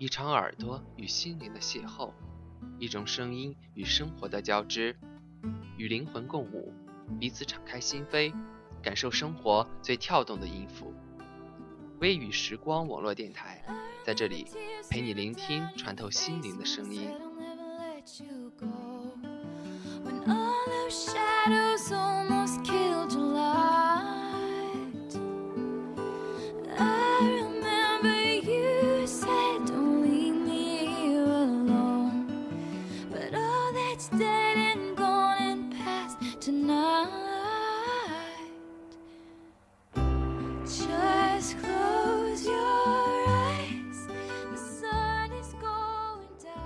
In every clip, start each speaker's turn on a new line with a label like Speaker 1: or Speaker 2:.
Speaker 1: 一场耳朵与心灵的邂逅，一种声音与生活的交织，与灵魂共舞，彼此敞开心扉，感受生活最跳动的音符。微雨时光网络电台，在这里陪你聆听穿透心灵的声音。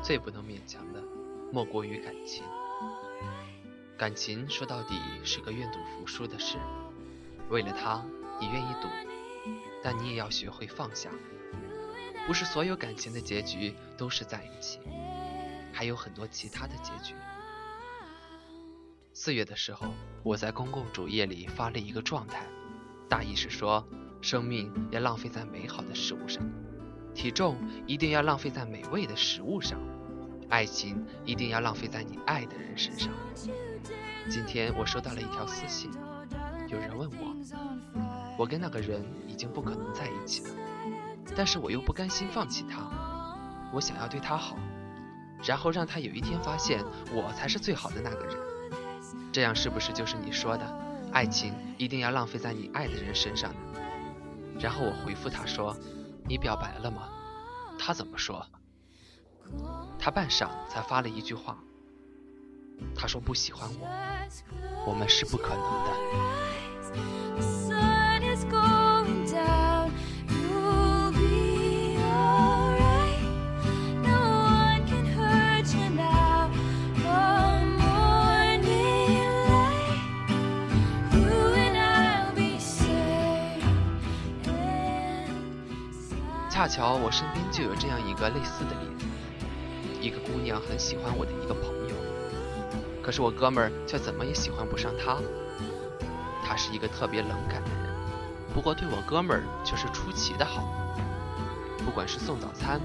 Speaker 1: 最不能勉强的，莫过于感情。感情说到底是个愿赌服输的事。为了他，你愿意赌，但你也要学会放下。不是所有感情的结局都是在一起，还有很多其他的结局。四月的时候，我在公共主页里发了一个状态，大意是说，生命要浪费在美好的事物上，体重一定要浪费在美味的食物上。爱情一定要浪费在你爱的人身上。今天我收到了一条私信，有人问我，我跟那个人已经不可能在一起了，但是我又不甘心放弃他，我想要对他好，然后让他有一天发现我才是最好的那个人，这样是不是就是你说的，爱情一定要浪费在你爱的人身上呢？然后我回复他说，你表白了吗？他怎么说？他半晌才发了一句话，他说不喜欢我，我们是不可能的。恰巧我身边就有这样一个类似的例子。一个姑娘很喜欢我的一个朋友，可是我哥们儿却怎么也喜欢不上她。他是一个特别冷感的人，不过对我哥们儿却是出奇的好。不管是送早餐，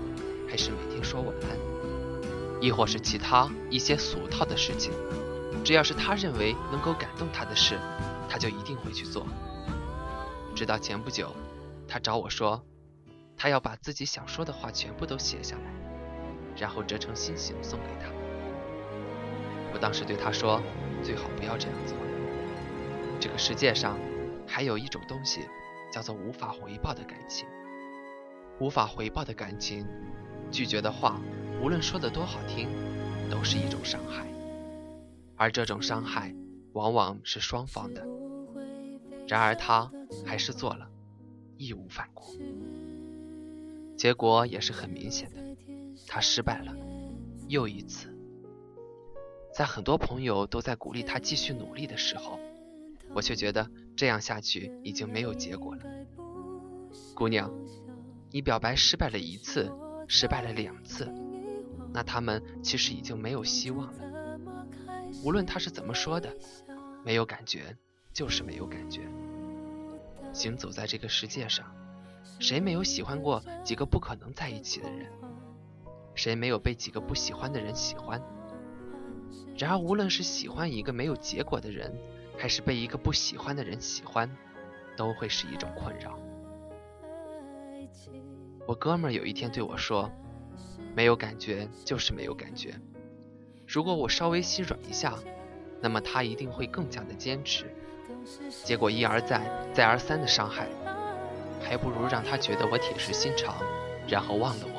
Speaker 1: 还是每天说晚安，亦或是其他一些俗套的事情，只要是他认为能够感动他的事，他就一定会去做。直到前不久，他找我说，他要把自己想说的话全部都写下来。然后折成心形送给他。我当时对他说：“最好不要这样做。这个世界上还有一种东西，叫做无法回报的感情。无法回报的感情，拒绝的话，无论说的多好听，都是一种伤害。而这种伤害，往往是双方的。然而他还是做了，义无反顾。结果也是很明显的。”他失败了，又一次。在很多朋友都在鼓励他继续努力的时候，我却觉得这样下去已经没有结果了。姑娘，你表白失败了一次，失败了两次，那他们其实已经没有希望了。无论他是怎么说的，没有感觉就是没有感觉。行走在这个世界上，谁没有喜欢过几个不可能在一起的人？谁没有被几个不喜欢的人喜欢？然而，无论是喜欢一个没有结果的人，还是被一个不喜欢的人喜欢，都会是一种困扰。我哥们儿有一天对我说：“没有感觉就是没有感觉。如果我稍微心软一下，那么他一定会更加的坚持。结果一而再、再而三的伤害，还不如让他觉得我铁石心肠，然后忘了我。”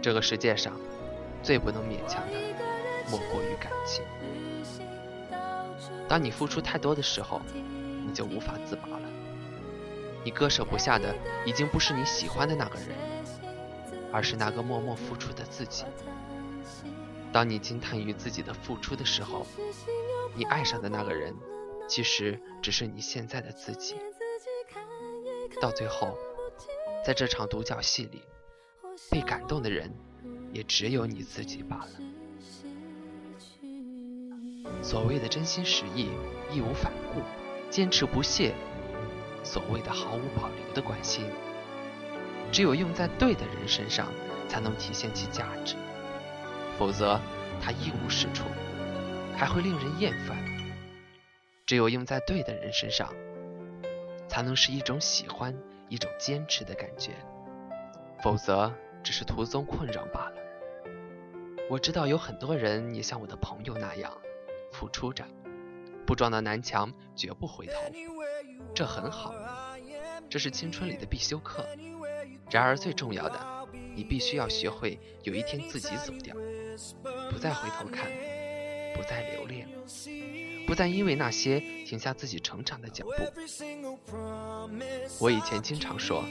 Speaker 1: 这个世界上，最不能勉强的，莫过于感情。当你付出太多的时候，你就无法自拔了。你割舍不下的，已经不是你喜欢的那个人，而是那个默默付出的自己。当你惊叹于自己的付出的时候，你爱上的那个人，其实只是你现在的自己。到最后，在这场独角戏里，被感动的人，也只有你自己罢了。所谓的真心实意、义无反顾、坚持不懈，所谓的毫无保留的关心，只有用在对的人身上，才能体现其价值。否则，它一无是处，还会令人厌烦。只有用在对的人身上，才能是一种喜欢、一种坚持的感觉。否则，只是徒增困扰罢了。我知道有很多人也像我的朋友那样，付出着，不撞到南墙绝不回头。这很好，这是青春里的必修课。然而，最重要的，你必须要学会有一天自己走掉。不再回头看，不再留恋，不再因为那些停下自己成长的脚步。我以前经常说，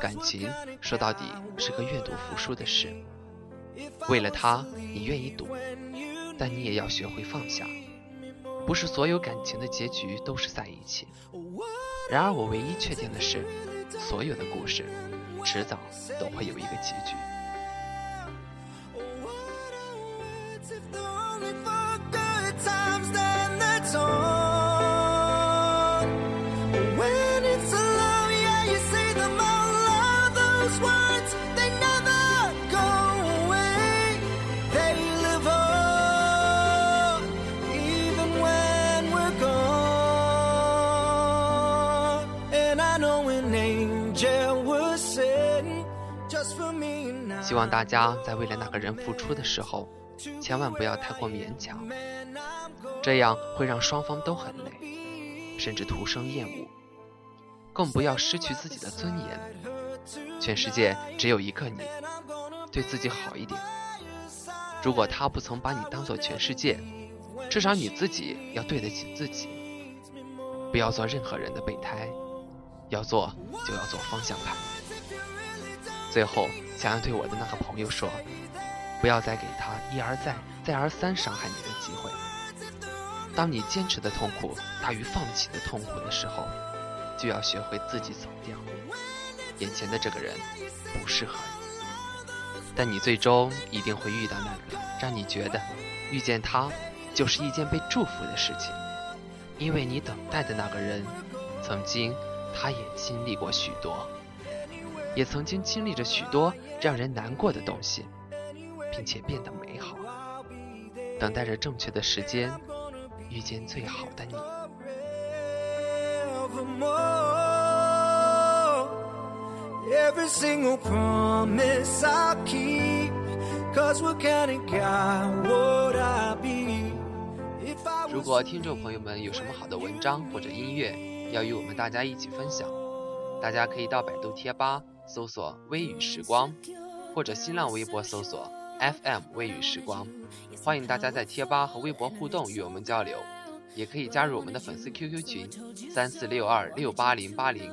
Speaker 1: 感情说到底是个愿赌服输的事。为了他，你愿意赌，但你也要学会放下。不是所有感情的结局都是在一起。然而，我唯一确定的是，所有的故事，迟早都会有一个结局。希望大家在为了那个人付出的时候，千万不要太过勉强，这样会让双方都很累，甚至徒生厌恶。更不要失去自己的尊严。全世界只有一个你，对自己好一点。如果他不曾把你当做全世界，至少你自己要对得起自己。不要做任何人的备胎，要做就要做方向盘。最后，想要对我的那个朋友说，不要再给他一而再、再而三伤害你的机会。当你坚持的痛苦大于放弃的痛苦的时候，就要学会自己走掉。眼前的这个人不适合你，但你最终一定会遇到那个让你觉得遇见他就是一件被祝福的事情，因为你等待的那个人，曾经他也经历过许多。也曾经经历着许多让人难过的东西，并且变得美好，等待着正确的时间遇见最好的你。如果听众朋友们有什么好的文章或者音乐要与我们大家一起分享，大家可以到百度贴吧。搜索微雨时光，或者新浪微博搜索 FM 微雨时光，欢迎大家在贴吧和微博互动与我们交流，也可以加入我们的粉丝 QQ 群三四六二六八零八零。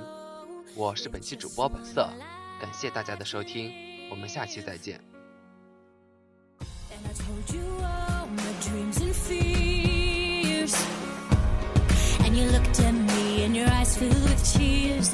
Speaker 1: 我是本期主播本色，感谢大家的收听，我们下期再见。And you looked at me and your eyes filled with tears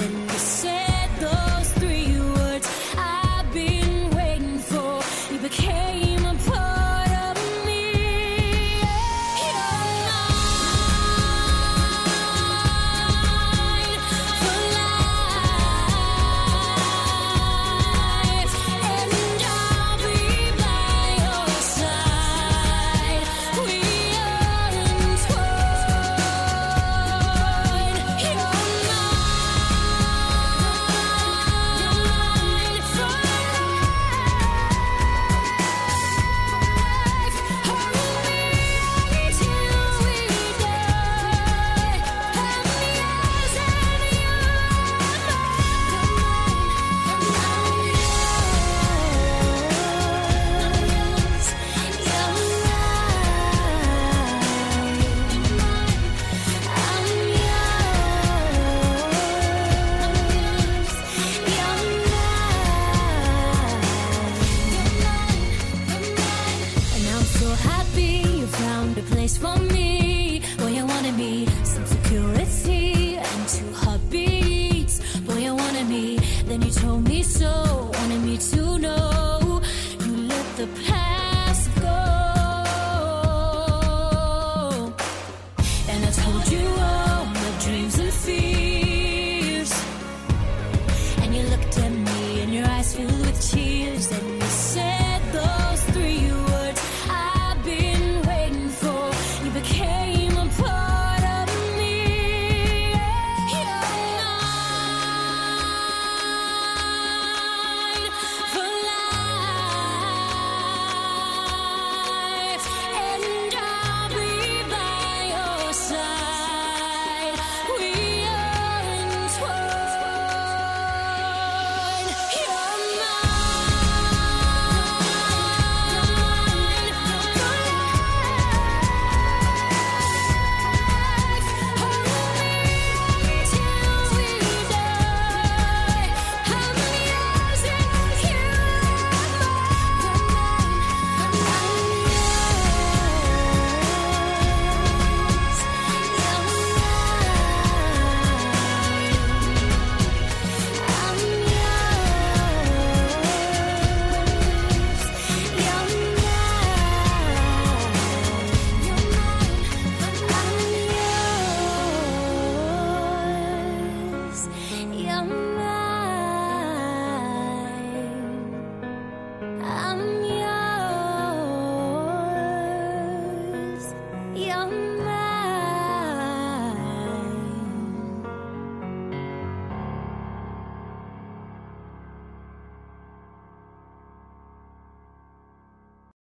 Speaker 1: I'm.